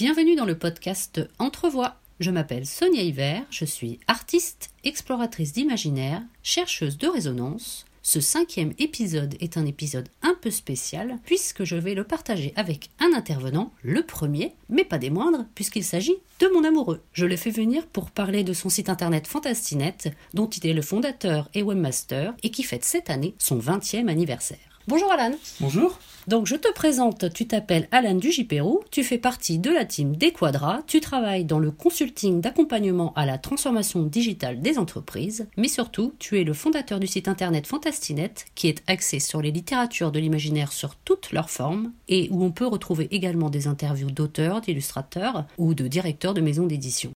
Bienvenue dans le podcast Entrevoix. Je m'appelle Sonia Hiver, je suis artiste, exploratrice d'imaginaire, chercheuse de résonance. Ce cinquième épisode est un épisode un peu spécial puisque je vais le partager avec un intervenant, le premier, mais pas des moindres, puisqu'il s'agit de mon amoureux. Je l'ai fait venir pour parler de son site internet Fantastinet, dont il est le fondateur et webmaster, et qui fête cette année son 20e anniversaire. Bonjour Alan. Bonjour. Donc je te présente, tu t'appelles Alan Dugipérou, tu fais partie de la team des Quadras, tu travailles dans le consulting d'accompagnement à la transformation digitale des entreprises, mais surtout tu es le fondateur du site internet Fantastinet qui est axé sur les littératures de l'imaginaire sur toutes leurs formes et où on peut retrouver également des interviews d'auteurs, d'illustrateurs ou de directeurs de maisons d'édition.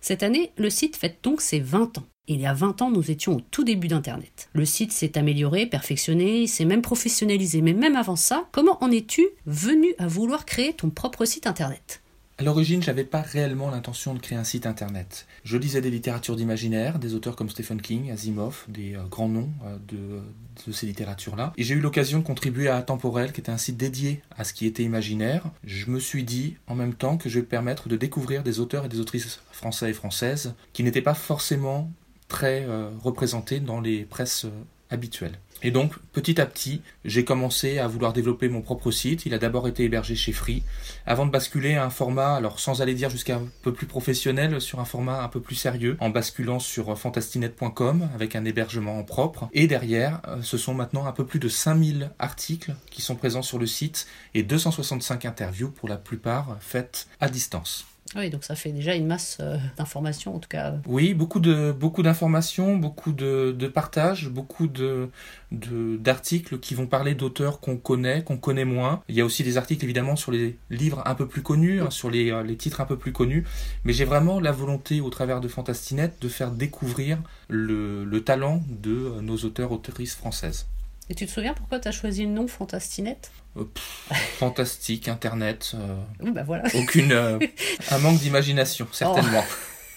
Cette année, le site fête donc ses 20 ans. Il y a 20 ans, nous étions au tout début d'Internet. Le site s'est amélioré, perfectionné, s'est même professionnalisé. Mais même avant ça, comment en es-tu venu à vouloir créer ton propre site Internet? À l'origine, j'avais pas réellement l'intention de créer un site internet. Je lisais des littératures d'imaginaire, des auteurs comme Stephen King, Asimov, des euh, grands noms euh, de, ces littératures-là. Et j'ai eu l'occasion de contribuer à Temporel, qui était un site dédié à ce qui était imaginaire. Je me suis dit en même temps que je vais permettre de découvrir des auteurs et des autrices français et françaises qui n'étaient pas forcément très euh, représenté dans les presses euh, habituelles. Et donc, petit à petit, j'ai commencé à vouloir développer mon propre site. Il a d'abord été hébergé chez Free, avant de basculer à un format, alors sans aller dire jusqu'à un peu plus professionnel, sur un format un peu plus sérieux, en basculant sur fantastinet.com avec un hébergement propre. Et derrière, euh, ce sont maintenant un peu plus de 5000 articles qui sont présents sur le site et 265 interviews pour la plupart faites à distance. Oui, donc ça fait déjà une masse euh, d'informations, en tout cas. Oui, beaucoup de beaucoup d'informations, beaucoup de, de partages, beaucoup de d'articles qui vont parler d'auteurs qu'on connaît, qu'on connaît moins. Il y a aussi des articles évidemment sur les livres un peu plus connus, hein, sur les, euh, les titres un peu plus connus. Mais j'ai vraiment la volonté, au travers de Fantastinet, de faire découvrir le, le talent de euh, nos auteurs autrices françaises. Et tu te souviens pourquoi tu as choisi le nom Fantastinet euh, fantastique, Internet. Euh, oui, bah voilà. Aucune. Euh, un manque d'imagination, certainement.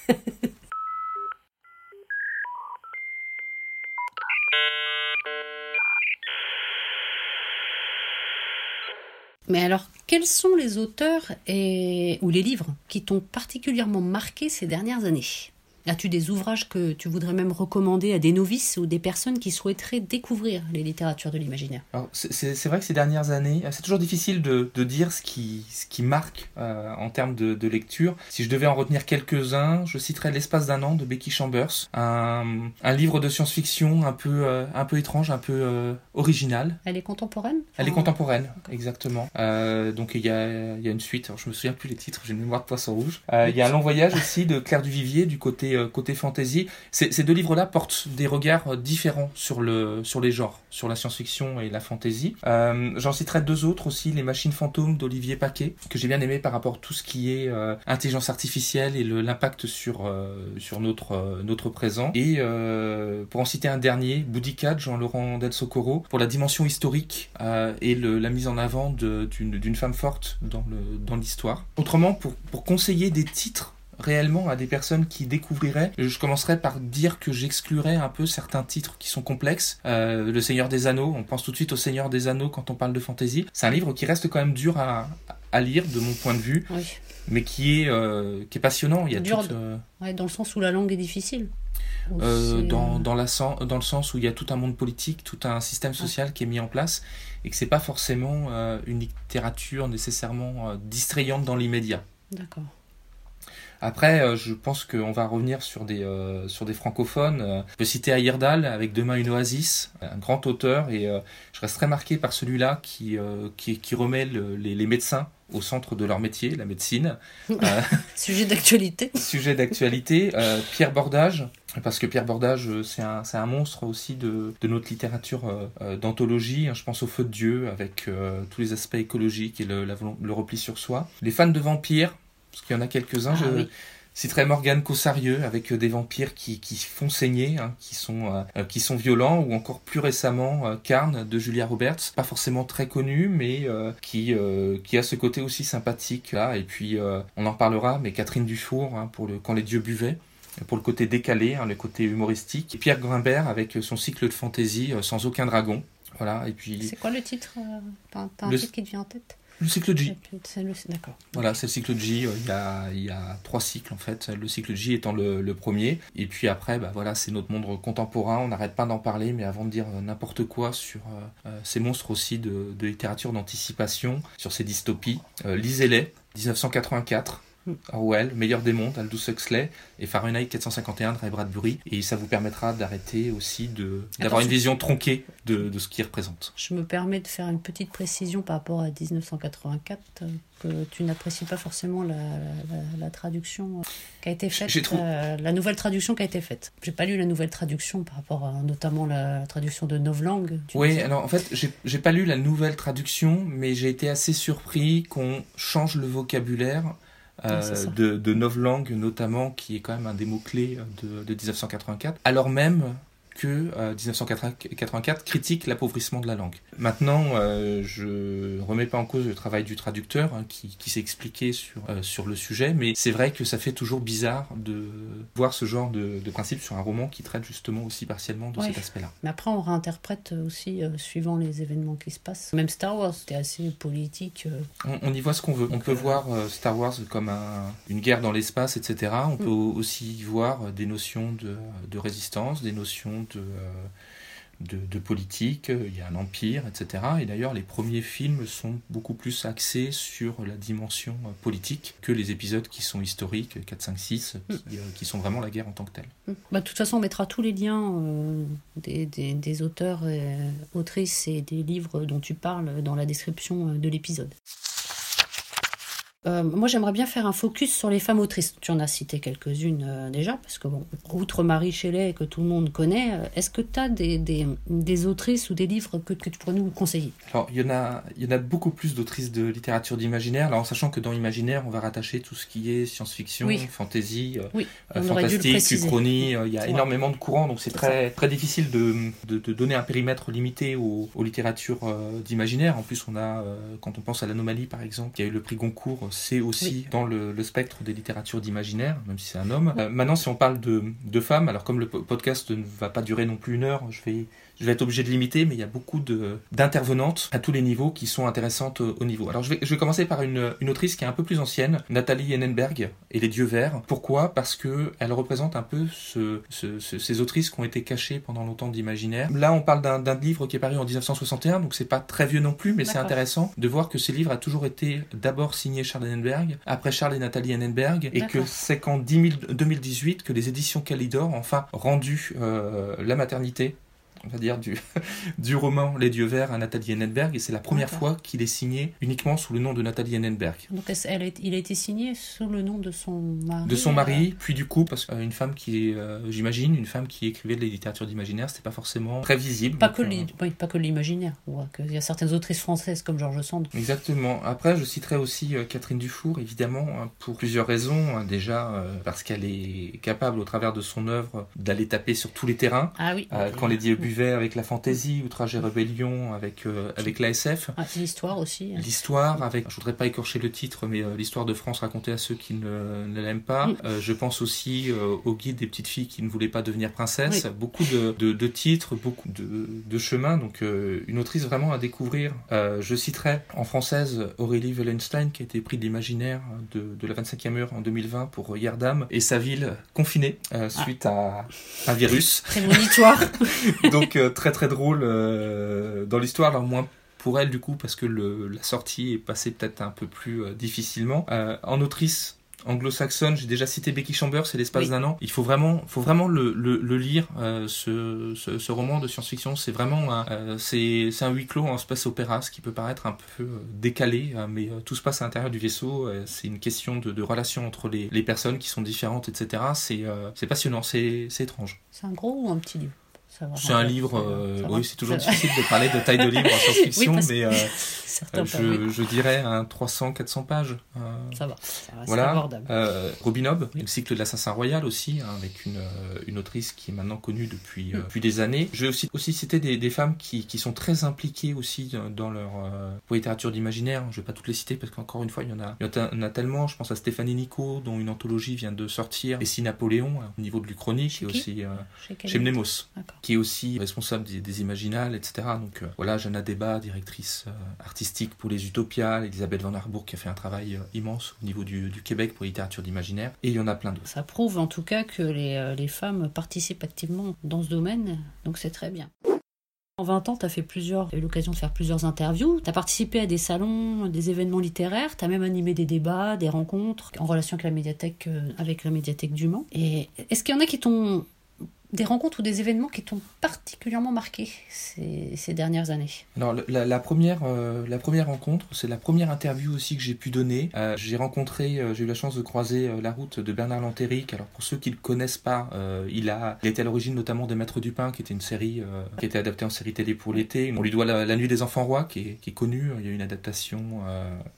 Oh. Mais alors, quels sont les auteurs et... ou les livres qui t'ont particulièrement marqué ces dernières années? As-tu des ouvrages que tu voudrais même recommander à des novices ou des personnes qui souhaiteraient découvrir les littératures de l'imaginaire? C'est vrai que ces dernières années, c'est toujours difficile de, de, dire ce qui, ce qui marque euh, en termes de, de, lecture. Si je devais en retenir quelques-uns, je citerais L'espace d'un an de Becky Chambers, un, un livre de science-fiction un peu, euh, un peu étrange, un peu euh, original. Elle est contemporaine? Elle est contemporaine, exactement. Euh, donc il y a, y a, une suite, alors je me souviens plus les titres, j'ai une mémoire de poisson rouge. Euh, il y a Un long voyage aussi de Claire Duvivier du côté côté, fantasy. Ces deux livres-là portent des regards différents sur, le, sur les genres, sur la science-fiction et la fantasy. Euh, J'en citerai deux autres aussi, Les machines fantômes d'Olivier Paquet, que j'ai bien aimé par rapport à tout ce qui est euh, intelligence artificielle et l'impact sur, euh, sur notre, euh, notre présent. Et euh, pour en citer un dernier, Boudicat, Jean-Laurent Del Socorro, pour la dimension historique et la mise en avant d'une femme forte dans l'histoire. Dans Autrement, pour, pour conseiller des titres réellement à des personnes qui découvriraient, je commencerai par dire que j'exclurais un peu certains titres qui sont complexes. Euh, le Seigneur des Anneaux, on pense tout de suite au Seigneur des Anneaux quand on parle de fantasy. C'est un livre qui reste quand même dur à, à lire de mon point de vue, oui. mais qui est, euh, qui est passionnant. Il y a dur, tout, euh... ouais, dans le sens où la langue est difficile. Euh, dans, dans, la, dans le sens où il y a tout un monde politique, tout un système social ah. qui est mis en place et que c'est pas forcément une littérature nécessairement distrayante dans l'immédiat. D'accord. Après, euh, je pense qu'on va revenir sur des, euh, sur des francophones. Euh, je peux citer Ayerdal avec Demain une oasis, un grand auteur, et je reste très marqué par celui-là qui, qui, qui, remet le, les, les, médecins au centre de leur métier, la médecine. sujet d'actualité. sujet d'actualité. Pierre Bordage, parce que Pierre Bordage, c'est un, un monstre aussi de, de notre littérature euh, d'anthologie. Je pense au Feu de Dieu, avec tous les aspects écologiques et le, la, le repli sur soi. Les fans de vampires, parce qu'il y en a quelques-uns. Ah, je oui. citerai Morgane Cossarieux avec des vampires qui, qui font saigner, hein, qui, sont, euh, qui sont violents, ou encore plus récemment euh, Carne de Julia Roberts, pas forcément très connu, mais euh, qui, qui a ce côté aussi sympathique là. Et puis on en parlera, mais Catherine Dufour hein, pour le Quand les dieux buvaient pour le côté décalé, hein, le côté humoristique. Et Pierre Grimbert avec son cycle de fantaisie Sans aucun dragon. Voilà, et puis... C'est quoi le titre T'as un le... titre qui te vient en tête? Le cycle J. C'est le- D'accord. Voilà, c'est le cycle J. Il y, a, il y a trois cycles en fait. Le cycle J étant le, le premier. Et puis après, bah, voilà, c'est notre monde contemporain. On n'arrête pas d'en parler, mais avant de dire euh, n'importe quoi sur euh, euh, ces monstres aussi de, de littérature d'anticipation, sur ces dystopies, euh, lisez-les. 1984. Orwell, Meilleur des mondes, Aldous Huxley et Fahrenheit 451 de Ray Bradbury. Et ça vous permettra d'arrêter aussi de d'avoir une vision tronquée de, de ce qu'il représente. Je me permets de faire une petite précision par rapport à 1984, euh, que tu n'apprécies pas forcément la, la- la traduction qui a été faite, J'ai trou- euh, la nouvelle traduction qui a été faite. J'ai pas lu la nouvelle traduction par rapport à notamment la traduction de Novlangue. tu Oui, alors en fait, j'ai j'ai pas lu la nouvelle traduction, mais j'ai été assez surpris qu'on change le vocabulaire euh, de, de novlangue, notamment, qui est quand même un des mots-clés de, de 1984, alors même que euh, 1984 critique l'appauvrissement de la langue. Maintenant, euh, je remets pas en cause le travail du traducteur hein, qui, qui s'est expliqué sur, euh, sur le sujet, mais c'est vrai que ça fait toujours bizarre de voir ce genre de, de principe sur un roman qui traite justement aussi partiellement de Ouais. cet aspect-là. Mais après, on réinterprète aussi euh, suivant les événements qui se passent. Même Star Wars, c'était assez politique. euh, On, on y voit ce qu'on veut. On peut voir Star Wars comme un- une guerre dans l'espace, etc. On peut aussi y voir des notions de, de résistance, des notions de, de, de politique. Il y a un empire, etc. Et d'ailleurs, les premiers films sont beaucoup plus axés sur la dimension euh, politique que les épisodes qui sont historiques, 4, 5, 6, qui, euh, qui sont vraiment la guerre en tant que telle. Bah, de toute façon, on mettra tous les liens euh, des, des- des auteurs, et, euh, autrices et des livres dont tu parles dans la description euh, de l'épisode. Euh, moi, j'aimerais bien faire un focus sur les femmes autrices. Tu en as cité quelques-unes euh, déjà, parce que, bon, outre Marie Shelley, que tout le monde connaît, euh, est-ce que tu as des, des, des autrices ou des livres que, que tu pourrais nous conseiller? Alors, il y en a, il y en a beaucoup plus d'autrices de littérature d'imaginaire. Alors, en sachant que dans imaginaire, on va rattacher tout ce qui est science-fiction, Oui. fantasy, Oui, fantastique, uchronie. Il y a énormément de courants, donc c'est très, très difficile de, de, de donner un périmètre limité aux, aux littératures d'imaginaire. En plus, on a, quand on pense à l'anomalie, par exemple, qui a eu le prix Goncourt, c'est aussi Oui. dans le, le spectre des littératures d'imaginaire, même si c'est un homme. Euh, maintenant, si on parle de, de femmes, alors comme le po- podcast ne va pas durer non plus une heure, je vais je vais être obligé de limiter, mais il y a beaucoup d'intervenantes à tous les niveaux qui sont intéressantes au, au niveau. Alors je vais, je vais commencer par une, une autrice qui est un peu plus ancienne, Nathalie Hennenberg et Les Dieux Verts. Pourquoi? Parce que elle représente un peu ce, ce- ce- ces autrices qui ont été cachées pendant longtemps d'imaginaire. Là, on parle d'un livre qui est paru en 1961, donc c'est pas très vieux non plus, mais c'est intéressant de voir que ce livre a toujours été d'abord signé Charles Hennenberg, après Charles et Nathalie Hennenberg, et que c'est qu'en 10 000 2018 que les éditions Calidor ont enfin rendu euh, la maternité on va dire, du, du roman Les Dieux Verts à Nathalie Hennenberg, et c'est la première fois qu'il est signé uniquement sous le nom de Nathalie Hennenberg. Donc, elle est- il a été signé sous le nom de son mari De son euh, mari, puis du coup, parce qu'une femme qui euh, j'imagine, une femme qui écrivait de la littérature d'imaginaire, c'était pas forcément très visible. Pas que, euh, li- oui, pas que l'imaginaire. euh, que Il y a certaines autrices françaises comme Georges Sand. Exactement. Après, je citerai aussi euh, Catherine Dufour, évidemment, hein, pour plusieurs raisons. hein. Déjà, euh, parce qu'elle est capable, au travers de son œuvre, d'aller taper sur tous les terrains. Ah oui. Euh, quand Lady avec la fantaisie, Outrage et Rébellion avec, euh, avec l'ASF. Ah, L'histoire aussi. hein. L'histoire avec, je voudrais pas écorcher le titre, mais euh, l'histoire de France racontée à ceux qui ne, ne l'aiment pas. Mm. Euh, je pense aussi euh, au guide des petites filles qui ne voulaient pas devenir princesse. Beaucoup de, de, de titres, beaucoup de, de chemins. Donc une autrice vraiment à découvrir. Je citerai en française Aurélie Wellenstein qui a été prix de l'imaginaire de, de la 25e heure en 2020 pour Yerdam et sa ville confinée euh, suite à un virus. Prémonitoire. Donc euh, très très drôle euh, dans l'histoire, alors moins pour elle du coup parce que le, la sortie est passée peut-être un peu plus euh, difficilement. En autrice anglo-saxonne, j'ai déjà cité Becky Chambers, c'est l'espace Oui. d'un an. Il faut vraiment, faut vraiment le, le, le lire, euh, ce, ce, ce roman de science-fiction. C'est vraiment un, euh, c'est, c'est un huis clos en space opéra, ce qui peut paraître un peu décalé, mais tout se passe à l'intérieur du vaisseau. c'est une question de, de relation entre les, les personnes qui sont différentes, etc. C'est, euh, c'est passionnant, c'est, c'est étrange. C'est un gros ou un petit livre? C'est un livre, euh, oui, c'est toujours difficile de parler de taille de livre en science-fiction, Oui, mais euh, Certains pas, je, dirais un 300-400 pages. euh, Ça va. Ça va c'est voilà. abordable. Euh, Robin Hobb, Oui. le cycle de l'assassin royal aussi, hein, avec une, euh, une autrice qui est maintenant connue depuis, euh, Mm. depuis des années. Je vais aussi, aussi citer des, des femmes qui, qui sont très impliquées aussi dans- leur euh, littérature d'imaginaire. Je vais pas toutes les citer parce qu'encore une fois, il y en a, il y en a tellement. Je pense à Stéphanie Nico, dont une anthologie vient de sortir, et si Napoléon, hein, au niveau de l'Uchronie, qui est aussi euh, Chez Mnemos. Qui est aussi responsable des, des Imaginales, etc. Donc voilà, Jana Deba, directrice artistique pour les Utopias, Elisabeth Van Arbourg qui a fait un travail immense au niveau du, Québec pour littérature d'imaginaire, et il y en a plein d'autres. Ça prouve en tout cas que les, les femmes participent activement dans ce domaine, donc c'est très bien. En 20 ans, tu as fait plusieurs, eu l'occasion de faire plusieurs interviews. Tu as participé à des salons, des événements littéraires. Tu as même animé des débats, des rencontres en relation avec la médiathèque, avec la médiathèque du Mans. Et est-ce qu'il y en a qui t'ont des rencontres ou des événements qui t'ont particulièrement marqué ces, ces, dernières années? Alors, la, première, euh, la première rencontre, c'est la première interview aussi que j'ai pu donner. Euh, j'ai rencontré, euh, j'ai eu la chance de croiser la route de Bernard Lantéric. Alors, pour ceux qui ne le connaissent pas, il, a, il était à l'origine notamment des Maîtres du Pain, qui était une série qui était adaptée en série télé pour l'été. On lui doit la, Nuit des Enfants Rois, qui est, qui est connue. Il y a eu une adaptation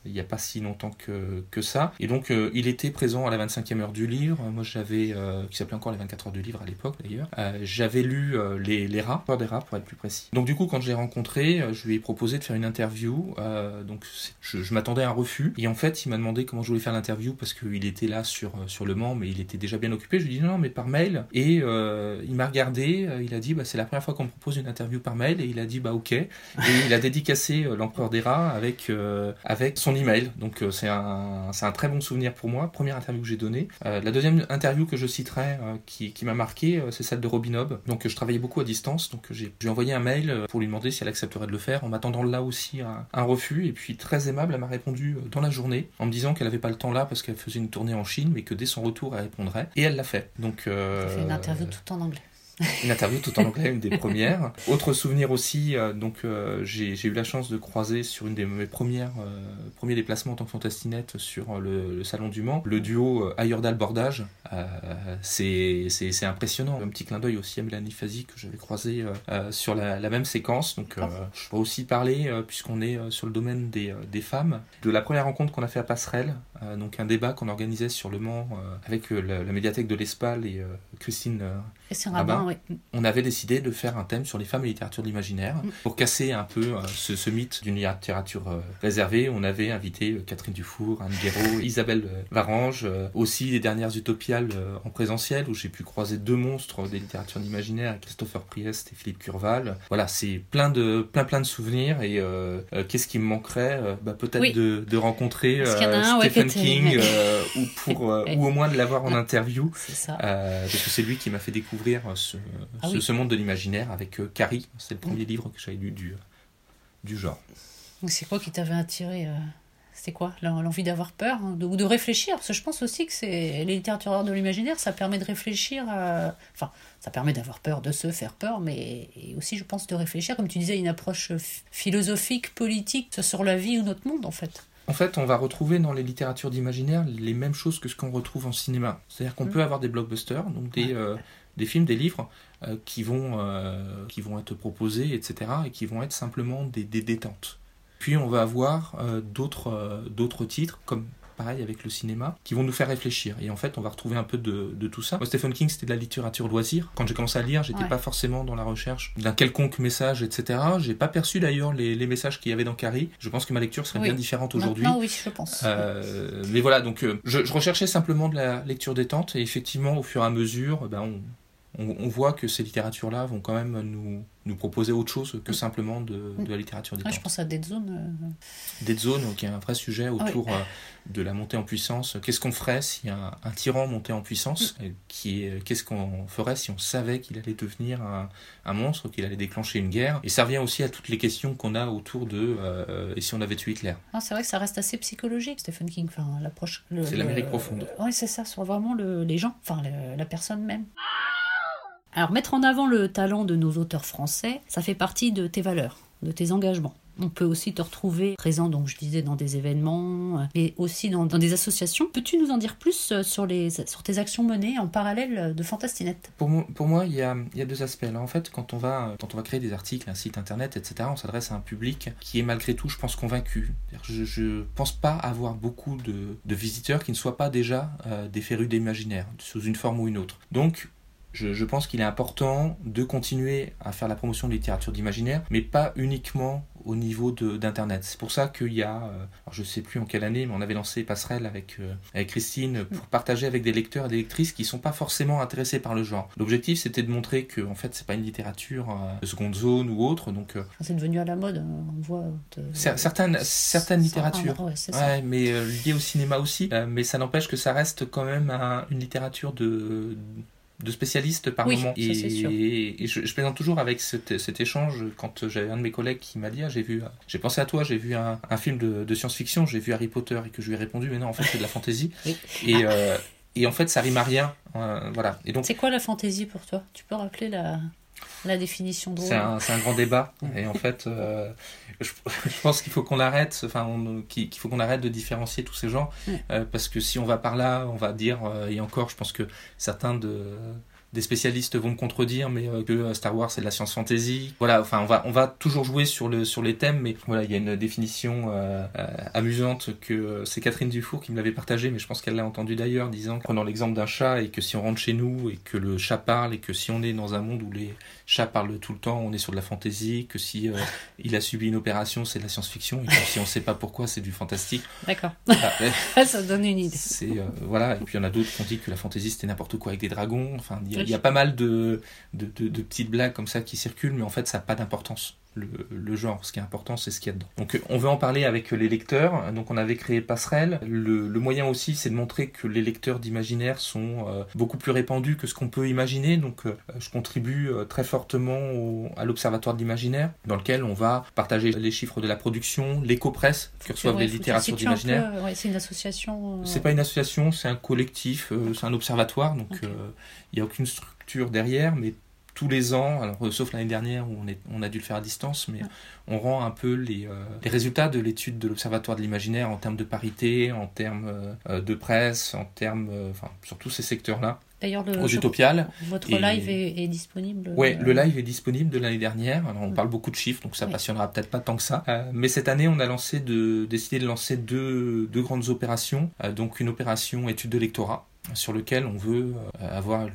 il n'y a pas si longtemps que, que ça. Et donc, il était présent à la 25e heure du livre. Moi, j'avais, qui s'appelait encore les 24 heures du livre à l'époque d'ailleurs. Euh, j'avais lu euh, les, rats, peur des rats pour être plus précis. Donc du coup, quand je l'ai rencontré, euh, je lui ai proposé de faire une interview. donc je, m'attendais à un refus. Et en fait, il m'a demandé comment je voulais faire l'interview parce qu'il était là sur, sur le Mans, mais il était déjà bien occupé. Je lui ai dit non, mais par mail. Et il m'a regardé, il a dit bah, c'est la première fois qu'on me propose une interview par mail. Et il a dit bah ok. Et il a dédicacé l'empereur des rats avec, avec son email. Donc c'est un, un très bon souvenir pour moi. Première interview que j'ai donnée. la deuxième interview que je citerai qui, qui m'a marqué, c'est celle de Robin donc je travaillais beaucoup à distance, donc j'ai envoyé un mail euh, pour lui demander si elle accepterait de le faire, en m'attendant là aussi à un refus. Et puis très aimable, elle m'a répondu euh, dans la journée en me disant qu'elle n'avait pas le temps là parce qu'elle faisait une tournée en Chine, mais que dès son retour elle répondrait. Et elle l'a fait. Donc euh, fait une interview tout en anglais. Une interview tout en anglais, une des premières. Autre souvenir aussi, euh, donc euh, j'ai eu la chance de croiser sur une des mes premières euh, premiers déplacements en tant que fantastinette sur le, salon du Mans, le duo Ayordal Bordage. c'est impressionnant. Un petit clin d'œil aussi à Mélanie Fazi que j'avais croisé sur la, la, même séquence. Donc je peux aussi parler, puisqu'on est sur le domaine des, des, femmes, de la première rencontre qu'on a fait à Passerelle, donc un débat qu'on organisait sur le Mans avec la, la, médiathèque de l'Espal et Christine Rabin, on avait décidé de faire un thème sur les femmes et littérature de l'imaginaire. Mm. Pour casser un peu euh, ce, mythe d'une littérature euh, réservée, on avait invité euh, Catherine Dufour, Anne Guéraud, Isabelle Varange, aussi les dernières utopiales en présentiel, où j'ai pu croiser deux monstres des littératures de l'imaginaire, Christopher Priest et Philippe Curval. Voilà, c'est plein de, plein, plein de souvenirs. Et qu'est-ce qui me manquerait bah, Peut-être de, rencontrer Stephen King, ou, pour, ou au moins de l'avoir en interview. parce que c'est lui qui m'a fait découvrir ce, ah ce, monde de l'imaginaire avec euh, Carrie. C'est le premier livre que j'avais lu du, du genre. C'est quoi qui t'avait attiré euh, C'est quoi L'envie d'avoir peur hein, ou de réfléchir? Parce que je pense aussi que c'est les littératures de l'imaginaire, ça permet de réfléchir. Enfin, ça permet d'avoir peur, de se faire peur, mais aussi, je pense, de réfléchir, comme tu disais, une approche philosophique, politique sur la vie ou notre monde, en fait. En fait, on va retrouver dans les littératures d'imaginaire les mêmes choses que ce qu'on retrouve en cinéma. C'est-à-dire qu'on mm. peut avoir des blockbusters, donc des, euh, des films, des livres euh, qui, vont, euh, qui vont être proposés, etc., et qui vont être simplement des, des détentes. Puis on va avoir euh, d'autres d'autres titres, comme pareil avec le cinéma, qui vont nous faire réfléchir. Et en fait, on va retrouver un peu de, de tout ça. Stephen King, c'était de la littérature loisir. Quand j'ai commencé à lire, j'étais n'étais pas forcément dans la recherche d'un quelconque message, etc. J'ai pas perçu d'ailleurs les, les, messages qu'il y avait dans Carrie. Je pense que ma lecture serait bien différente aujourd'hui. Non, oui, je pense. Euh, mais voilà, donc je, je, recherchais simplement de la lecture détente, et effectivement, au fur et à mesure, ben, on, on, voit que ces littératures-là vont quand même nous, nous proposer autre chose que mm. simplement de, de la littérature détente. je pense à Dead Zone. Euh... Dead Zone, qui est un vrai sujet autour euh, de la montée en puissance. Qu'est-ce qu'on ferait si un, un, tyran montait en puissance mm. Qu'est-ce qu'on ferait si on savait qu'il allait devenir un, un monstre, qu'il allait déclencher une guerre? Et ça revient aussi à toutes les questions qu'on a autour de euh, et si on avait tué Hitler? Ah, c'est vrai que ça reste assez psychologique, Stephen King. Enfin, l'approche. C'est l'Amérique profonde. Oui, c'est ça, sur vraiment le, les gens, enfin la personne même. Alors mettre en avant le talent de nos auteurs français, ça fait partie de tes valeurs, de tes engagements. On peut aussi te retrouver présent, donc je disais, dans des événements, et aussi dans, des associations. Peux-tu nous en dire plus euh, sur, les, sur tes actions menées en parallèle de Fantastinette? Pour, moi, il y, a, il y a deux aspects. En fait, quand on, va, quand on va créer des articles, un site internet, etc., on s'adresse à un public qui est malgré tout, je pense, convaincu. Je ne pense pas avoir beaucoup de, de, visiteurs qui ne soient pas déjà euh, des férus d'imaginaire, sous une forme ou une autre. Donc, Je, pense qu'il est important de continuer à faire la promotion de littérature d'imaginaire, mais pas uniquement au niveau d'Internet. C'est pour ça qu'il y a, euh, je ne sais plus en quelle année, mais on avait lancé Passerelle avec, euh, avec Christine pour partager avec des lecteurs et des lectrices qui ne sont pas forcément intéressés par le genre. L'objectif, c'était de montrer que en fait, c'est pas une littérature euh, de seconde zone ou autre. Donc, c'est devenu à la mode, hein, on voit. certaines certaines littératures, ouais, mais liées au cinéma aussi. mais ça n'empêche que ça reste quand même une littérature de de spécialistes par moment. Et, et, je, plaisante toujours avec cet, cet échange quand j'avais un de mes collègues qui m'a dit ah, j'ai vu, j'ai pensé à toi, j'ai vu un, un film de, de science-fiction, j'ai vu Harry Potter et que je lui ai répondu mais non en fait c'est de la fantaisie. Et, euh, et en fait ça rime à rien. Euh, voilà. Et donc c'est quoi la fantaisie pour toi? Tu peux rappeler la la définition de C'est un, un, grand débat. Et en fait, euh, je, pense qu'il faut qu'on arrête, enfin, qu'il faut qu'on arrête de différencier tous ces genres, euh, parce que si on va par là, on va dire, euh, et encore, je pense que certains de des spécialistes vont me contredire, mais que Star Wars c'est de la science fantasy. Voilà, enfin on va on va toujours jouer sur le sur les thèmes, mais voilà il y a une définition euh, amusante que c'est Catherine Dufour qui me l'avait partagée, mais je pense qu'elle l'a entendu d'ailleurs, disant prenant l'exemple d'un chat et que si on rentre chez nous et que le chat parle et que si on est dans un monde où les chats parlent tout le temps, on est sur de la fantasy, que si il a subi une opération c'est de la science-fiction et que si on sait pas pourquoi c'est du fantastique. D'accord. ça donne une idée. C'est voilà et puis il y en a d'autres qui ont dit que la fantasy c'était n'importe quoi avec des dragons. Enfin il y a pas mal de, de, petites blagues comme ça qui circulent, mais en fait, ça n'a pas d'importance. Le, genre, ce qui est important, c'est ce qu'il y a dedans. Donc, on veut en parler avec les lecteurs. Donc, on avait créé Passerelle. Le, moyen aussi, c'est de montrer que les lecteurs d'imaginaire sont euh, beaucoup plus répandus que ce qu'on peut imaginer. Donc, euh, je contribue euh, très fortement à l'Observatoire de l'imaginaire, dans lequel on va partager les chiffres de la production, l'éco-presse que reçoivent les littératures d'imaginaire. c'est une association. C'est pas une association, c'est un collectif, c'est un observatoire. Donc, il n'y a aucune structure derrière, mais tous les ans, alors, euh, sauf l'année dernière où on, est, on a dû le faire à distance, mais on rend un peu les, euh, les résultats de l'étude de l'Observatoire de l'imaginaire en termes de parité, en termes euh, de presse, en termes, enfin, sur tous ces secteurs-là. D'ailleurs, aux Utopiales. Votre live est, disponible Oui, le live est disponible de l'année dernière. on parle beaucoup de chiffres, donc ça passionnera peut-être pas tant que ça. mais cette année, on a lancé de, décidé de lancer deux, deux grandes opérations. donc une opération étude de lectorat sur lequel on veut euh, avoir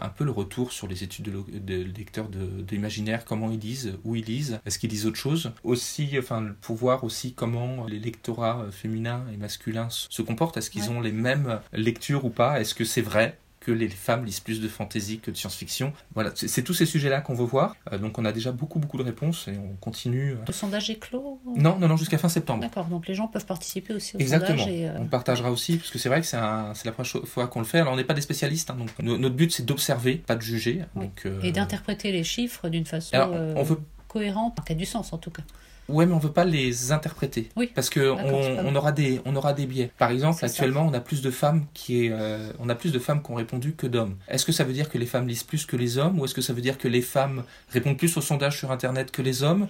un peu le retour sur les études de, lecteurs d'imaginaire, comment ils lisent, où ils lisent, est-ce qu'ils lisent autre chose? Aussi, enfin, pour voir aussi comment les lectorats féminins et masculins se comportent, est-ce qu'ils ont les mêmes lectures ou pas, est-ce que c'est vrai? Que les femmes lisent plus de fantasy que de science-fiction. Voilà, c'est tous ces sujets-là qu'on veut voir. Euh, donc on a déjà beaucoup beaucoup de réponses et on continue. Le sondage est clos Non, non, non, jusqu'à fin septembre. D'accord, donc les gens peuvent participer aussi au Exactement. sondage. Exactement. Euh, on partagera aussi, parce que c'est vrai que c'est la première fois qu'on le fait. Alors on n'est pas des spécialistes, hein, donc notre but c'est d'observer, pas de juger. Donc, euh, Et d'interpréter les chiffres d'une façon on veut... cohérente, qui a du sens en tout cas. Ouais, mais on veut pas les interpréter. Oui. Parce que on, aura des, on aura des biais. Par exemple, actuellement, on a plus de femmes qui, euh, on a plus de femmes qui ont répondu que d'hommes. Est-ce que ça veut dire que les femmes lisent plus que les hommes, ou est-ce que ça veut dire que les femmes répondent plus aux sondages sur Internet que les hommes,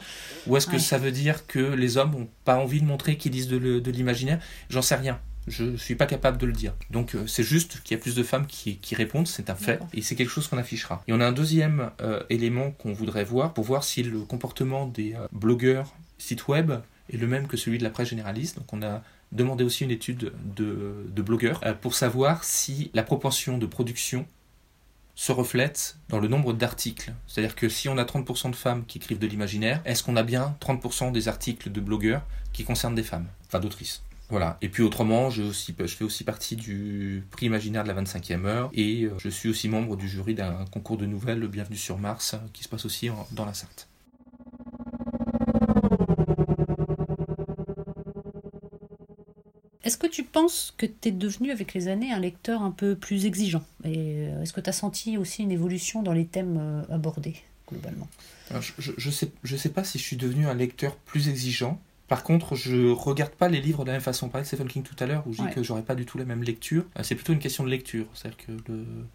ou est-ce que ça veut dire que les hommes ont pas envie de montrer qu'ils lisent de l'imaginaire? J'en sais rien. Je ne suis pas capable de le dire. Donc euh, c'est juste qu'il y a plus de femmes qui, qui répondent, c'est un fait, et c'est quelque chose qu'on affichera. Et on a un deuxième euh, élément qu'on voudrait voir pour voir si le comportement des blogueurs site web est le même que celui de la presse généraliste. Donc on a demandé aussi une étude de, blogueurs euh, pour savoir si la proportion de production se reflète dans le nombre d'articles. C'est-à-dire que si on a 30% de femmes qui écrivent de l'imaginaire, est-ce qu'on a bien 30% des articles de blogueurs qui concernent des femmes, enfin d'autrices? Voilà. Et puis autrement, je fais aussi partie du prix imaginaire de la 25e heure et euh, je suis aussi membre du jury d'un concours de nouvelles, le Bienvenue sur Mars, qui se passe aussi dans la Sarthe. Est-ce que tu penses que tu es devenu avec les années un lecteur un peu plus exigeant? Et euh, est-ce que tu as senti aussi une évolution dans les thèmes euh, abordés globalement? Je, je, sais, je sais pas si je suis devenu un lecteur plus exigeant. Par contre, je regarde pas les livres de la même façon. On parlait de Stephen King tout à l'heure, où je dis que j'aurais pas du tout la même lecture. Euh, c'est plutôt une question de lecture. C'est-à-dire que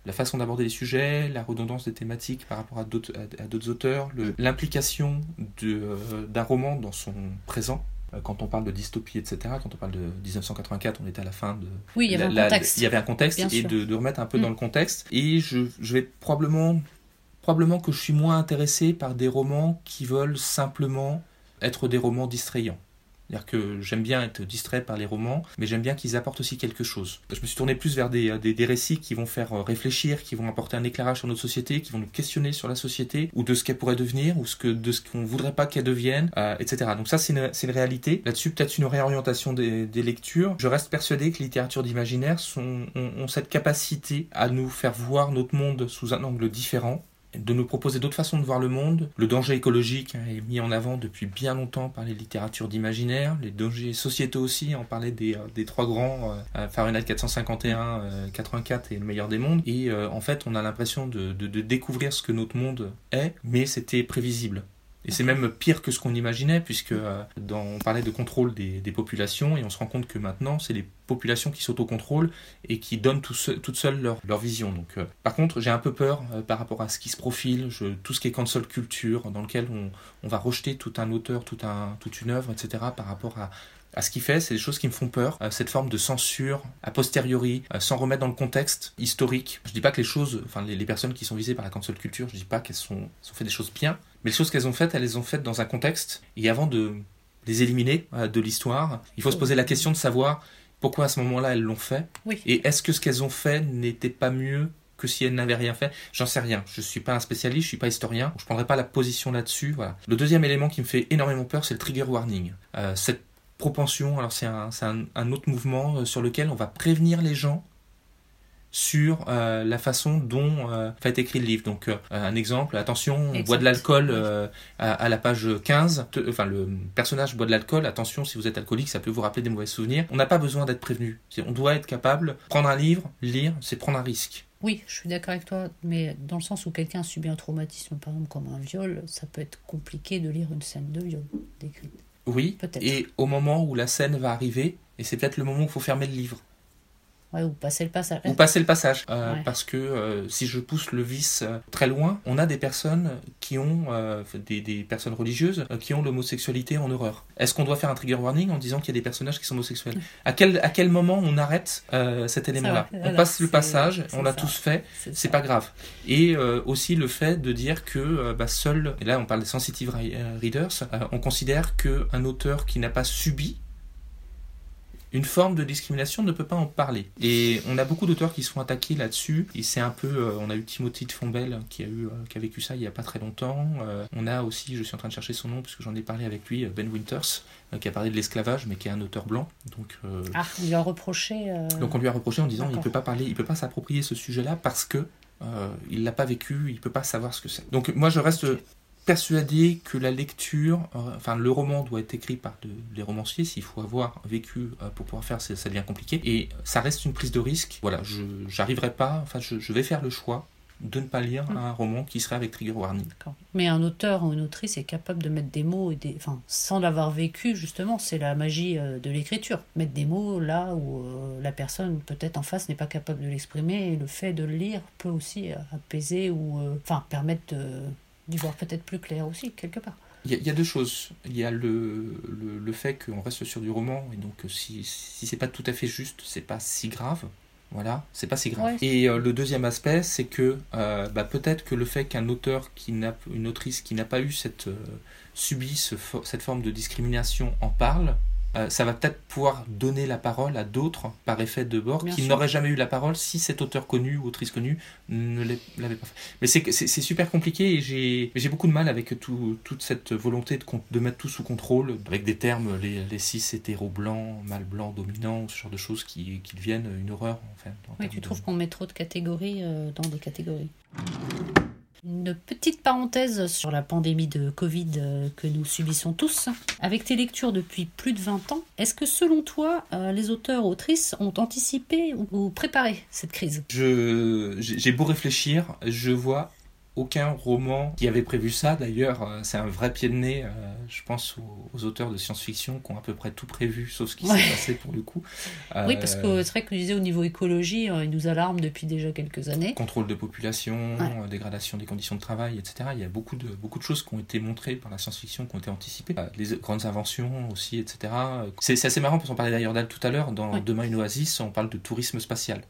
la façon d'aborder les sujets, la redondance des thématiques par rapport à d'autres, auteurs, l'implication d'un roman dans son présent, quand on parle de dystopie, etc., quand on parle de 1984, on était à la fin de... Oui, il y avait un contexte. Il y avait un contexte, et de, remettre un peu dans mm. le contexte. Et je, je, vais probablement... Probablement que je suis moins intéressé par des romans qui veulent simplement être des romans distrayants. C'est-à-dire que j'aime bien être distrait par les romans, mais j'aime bien qu'ils apportent aussi quelque chose. Je me suis tourné plus vers des, des, récits qui vont faire réfléchir, qui vont apporter un éclairage sur notre société, qui vont nous questionner sur la société, ou de ce qu'elle pourrait devenir, ou ce que, de ce qu'on voudrait pas qu'elle devienne, euh, etc. Donc ça, c'est une, une, réalité. Là-dessus, peut-être une réorientation des, des, lectures. Je reste persuadé que littérature d'imaginaire ont, ont cette capacité à nous faire voir notre monde sous un angle différent de nous proposer d'autres façons de voir le monde. Le danger écologique hein, est mis en avant depuis bien longtemps par les littératures d'imaginaire, les dangers sociétaux aussi, on parlait des, euh, des trois grands, euh, Fahrenheit 451, 84 et le meilleur des mondes, et euh, en fait on a l'impression de, de découvrir ce que notre monde est, mais c'était prévisible. Et c'est même pire que ce qu'on imaginait, puisque euh, dans, on parlait de contrôle des, populations, et on se rend compte que maintenant, c'est les populations qui s'autocontrôlent et qui donnent tout toutes seules leur, leur vision. Donc, euh, par contre, j'ai un peu peur euh, par rapport à ce qui se profile, tout ce qui est cancel culture, dans lequel on, on va rejeter tout un auteur, tout un, toute une œuvre, etc., par rapport à, à ce qu'il fait, c'est des choses qui me font peur. Euh, cette forme de censure a posteriori, euh, sans remettre dans le contexte historique. Je dis pas que les choses, enfin les, les personnes qui sont visées par la cancel culture, je dis pas qu'elles sont, sont fait des choses bien, mais les choses qu'elles ont faites, elles les ont faites dans un contexte. Et avant de les éliminer euh, de l'histoire, il faut se poser la question de savoir pourquoi à ce moment-là elles l'ont fait. Oui. Et est-ce que ce qu'elles ont fait n'était pas mieux que si elles n'avaient rien fait? J'en sais rien. Je suis pas un spécialiste, je suis pas historien. Je prendrai pas la position là-dessus. Voilà. Le deuxième élément qui me fait énormément peur, c'est le trigger warning. Euh, cette propension, alors c'est un, un, un, autre mouvement euh, sur lequel on va prévenir les gens sur euh, la façon dont euh, va être écrit le livre. Donc, euh, un exemple, attention, on boit de l'alcool à, à, la page 15, enfin, le personnage boit de l'alcool, attention, si vous êtes alcoolique, ça peut vous rappeler des mauvais souvenirs. On n'a pas besoin d'être prévenu. On doit être capable, prendre un livre, lire, c'est prendre un risque. Oui, je suis d'accord avec toi, mais dans le sens où quelqu'un a subi un traumatisme, par exemple comme un viol, ça peut être compliqué de lire une scène de viol décrite. Oui, et au moment où la scène va arriver, et c'est peut-être le moment où il faut fermer le livre. Ouais, ou passer le passage. Ou passer le passage. Euh, ouais. Parce que euh, si je pousse le vice euh, très loin, on a des personnes qui ont, des, des, personnes religieuses, qui ont l'homosexualité en horreur. Est-ce qu'on doit faire un trigger warning en disant qu'il y a des personnages qui sont homosexuels? À quel, à quel moment on arrête cet élément-là? On passe le passage, on l'a tous fait, c'est pas grave. Et aussi le fait de dire que bah, seul, et là on parle des sensitive readers, on considère qu'un auteur qui n'a pas subi une forme de discrimination ne peut pas en parler. Et on a beaucoup d'auteurs qui sont attaqués là-dessus. Et c'est un peu, euh, on a eu Timothy de Fombelle qui a eu, euh, qui a vécu ça il y a pas très longtemps. Euh, on a aussi, je suis en train de chercher son nom puisque j'en ai parlé avec lui, Ben Winters, euh, qui a parlé de l'esclavage, mais qui est un auteur blanc. Donc, euh, ah, lui a reproché. Euh, Donc on lui a reproché en disant il peut pas parler, il peut pas s'approprier ce sujet-là parce que il l'a pas vécu, il peut pas savoir ce que c'est. Donc moi je reste persuadé que la lecture, euh, enfin le roman doit être écrit par de, les romanciers, s'il faut avoir vécu euh, pour pouvoir faire, ça devient compliqué. Et ça reste une prise de risque. Voilà, je j'arriverai pas, enfin je, je, vais faire le choix de ne pas lire mmh. un roman qui serait avec trigger warning. Mais un auteur ou une autrice est capable de mettre des mots, et des... enfin, sans l'avoir vécu, justement, c'est la magie euh, de l'écriture. Mettre des mots là où euh, la personne, peut-être en face, n'est pas capable de l'exprimer, et le fait de le lire peut aussi apaiser ou euh, enfin, permettre de d'y voir peut-être plus clair aussi, quelque part. Il y, y, a deux choses. Il y a le, le, le fait qu'on reste sur du roman, et donc si, si c'est pas tout à fait juste, c'est pas si grave. Voilà, c'est pas si grave. Ouais. Et euh, le deuxième aspect, c'est que euh, bah, peut-être que le fait qu'un auteur, qui n'a, une autrice qui n'a pas eu cette, euh, subi ce, cette forme de discrimination en parle, euh, ça va peut-être pouvoir donner la parole à d'autres par effet de bord Bien qui n'auraient jamais eu la parole si cet auteur connu ou autrice connue ne l'avait pas fait. Mais c'est, super compliqué et j'ai, beaucoup de mal avec tout, toute cette volonté de, de mettre tout sous contrôle, avec des termes, les, les cis hétéro blancs, mâle blanc, dominant, ce genre de choses qui, qui deviennent une horreur. Enfin, oui, tu de... trouves qu'on met trop de catégories euh, dans des catégories une petite parenthèse sur la pandémie de Covid euh, que nous subissons tous. Avec tes lectures depuis plus de 20 ans, est-ce que selon toi, euh, les auteurs autrices ont anticipé ou préparé cette crise? J'ai beau réfléchir, je vois aucun roman qui avait prévu ça. D'ailleurs, euh, c'est un vrai pied de nez, euh, je pense, aux, aux auteurs de science-fiction qui ont à peu près tout prévu, sauf ce qui ouais. s'est passé pour le coup. Euh, oui, parce que c'est vrai que je disais au niveau écologie, euh, il nous alarme depuis déjà quelques années. Contrôle de population, ouais. dégradation des conditions de travail, etc. Il y a beaucoup de, beaucoup de choses qui ont été montrées par la science-fiction, qui ont été anticipées. Les grandes inventions aussi, etc. C'est assez marrant parce qu'on parlait d'ailleurs d'Al tout à l'heure. Dans ouais. Demain une oasis, on parle de tourisme spatial.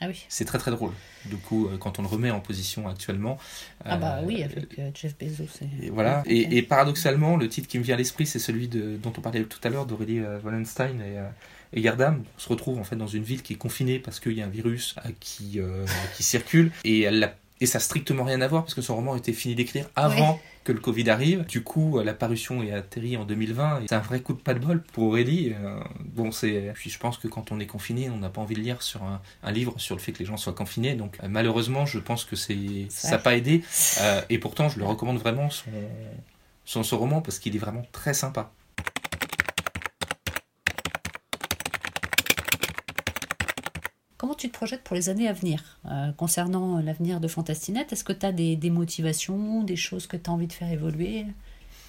Ah oui. C'est très très drôle. Du coup, euh, quand on le remet en position actuellement. Ah bah euh, oui, avec euh, Jeff Bezos. Et voilà. Et, et paradoxalement, le titre qui me vient à l'esprit, c'est celui de, dont on parlait tout à l'heure d'Aurélie Wallenstein et, et Gerdam. On se retrouve en fait dans une ville qui est confinée parce qu'il y a un virus qui, euh, qui circule et elle l'a- et ça a strictement rien à voir parce que son roman était fini d'écrire avant que le Covid arrive. Du coup, euh, la parution est atterrie en 2020. et C'est un vrai coup de pas de bol pour Aurélie. Euh, Bon, c'est. Puis je pense que quand on est confiné, on n'a pas envie de lire sur un, un livre sur le fait que les gens soient confinés. Donc euh, malheureusement, je pense que c'est ça n'a pas aidé. Euh, et pourtant, je le recommande vraiment son, son, son roman parce qu'il est vraiment très sympa. Comment tu te projettes pour les années à venir Euh, Concernant l'avenir de Fantastinet, est-ce que tu as des, des motivations, des choses que tu as envie de faire évoluer?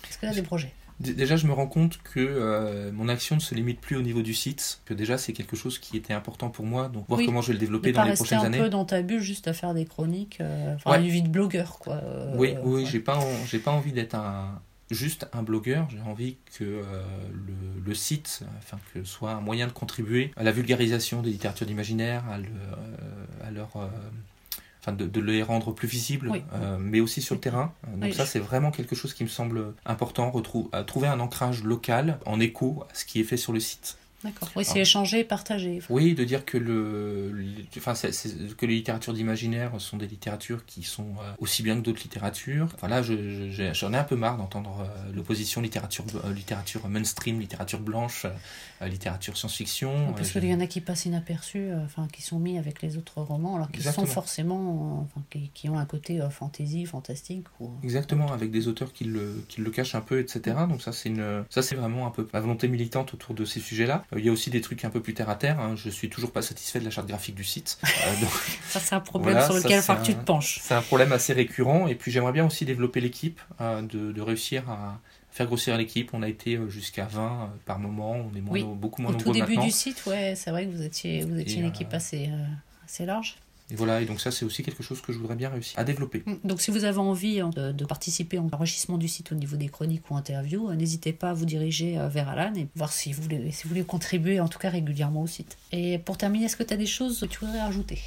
Est-ce que tu as des projets? Déjà, je me rends compte que euh, mon action ne se limite plus au niveau du site, que déjà c'est quelque chose qui était important pour moi, donc voir Oui. comment je vais le développer dans pas les prochaines un années. peu dans ta bulle juste à faire des chroniques, euh, enfin Ouais. une vie de blogueur quoi. euh, Oui, oui, ouais. j'ai pas, en- j'ai pas envie d'être un, juste un blogueur. J'ai envie que euh, le, le site, enfin que soit un moyen de contribuer à la vulgarisation des littératures d'imaginaire, à, le, euh, à leur, euh, enfin de, de les rendre plus visibles, Oui. mais aussi sur le terrain. Donc Oui, ça, c'est vraiment quelque chose qui me semble important, retrou- à trouver un ancrage local en écho à ce qui est fait sur le site. D'accord. Oui, c'est Ah. échanger, partager. Oui, de dire que, le, le- enfin, que les littératures d'imaginaire sont des littératures qui sont euh, aussi bien que d'autres littératures. Enfin, là, je- je- j'ai- j'en ai un peu marre d'entendre euh, l'opposition littérature, euh, littérature mainstream, littérature blanche, euh, littérature science-fiction. Parce qu'il y en a qui passent inaperçus, euh, enfin qui sont mis avec les autres romans, alors qu'ils sont forcément, euh, enfin, qui, qui ont un côté euh, fantasy, fantastique. Ou... Exactement, avec des auteurs qui le, qui le cachent un peu, etc. Donc ça, c'est une, ça c'est vraiment un peu ma volonté militante autour de ces sujets-là. Euh, Il y a aussi des trucs un peu plus terre à terre. Hein. Je suis toujours pas satisfait de la charte graphique du site. Euh, donc, Ça, c'est un problème Voilà, sur ça, lequel faut que tu un- te penches. C'est un problème assez récurrent. Et puis j'aimerais bien aussi développer l'équipe, euh, de, de réussir à faire grossir l'équipe. On a été jusqu'à 20 euh, par moment. On est moins, Oui. beaucoup moins Au tout nombreux début du site, ouais, c'est vrai que vous étiez, vous étiez Et, une euh, équipe assez, euh, assez large. Et voilà, et donc ça c'est aussi quelque chose que je voudrais bien réussir à développer. Mm. Donc, si vous avez envie hein, de, de participer en enrichissement du site au niveau des chroniques ou interviews, euh, n'hésitez pas à vous diriger euh, vers Alan et voir si vous, voulez, si vous voulez contribuer, en tout cas régulièrement au site. Et pour terminer, est-ce que tu as des choses que tu voudrais rajouter?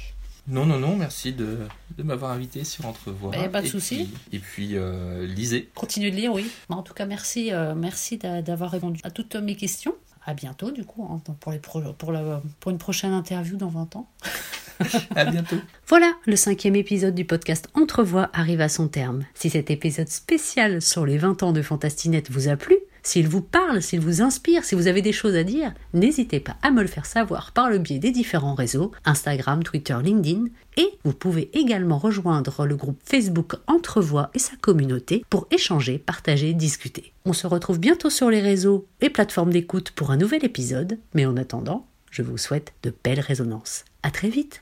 Non, non, non, merci de, de m'avoir invité sur Entrevoix. Bah, y a pas de Et souci. Et puis, euh, lisez. Continuez de lire, oui. Bah, En tout cas, merci, euh, merci d'a- d'avoir répondu à toutes mes questions. À bientôt, du coup, hein, pour, les pro- pour, la- pour une prochaine interview dans 20 ans. Voilà, le cinquième épisode du podcast Entrevoix arrive à son terme. Si cet épisode spécial sur les 20 ans de Fantastinette vous a plu, s'il vous parle, s'il vous inspire, si vous avez des choses à dire, n'hésitez pas à me le faire savoir par le biais des différents réseaux, Instagram, Twitter, LinkedIn, et vous pouvez également rejoindre le groupe Facebook Entrevoix et sa communauté pour échanger, partager, discuter. On se retrouve bientôt sur les réseaux et plateformes d'écoute pour un nouvel épisode, mais en attendant, je vous souhaite de belles résonances. À très vite!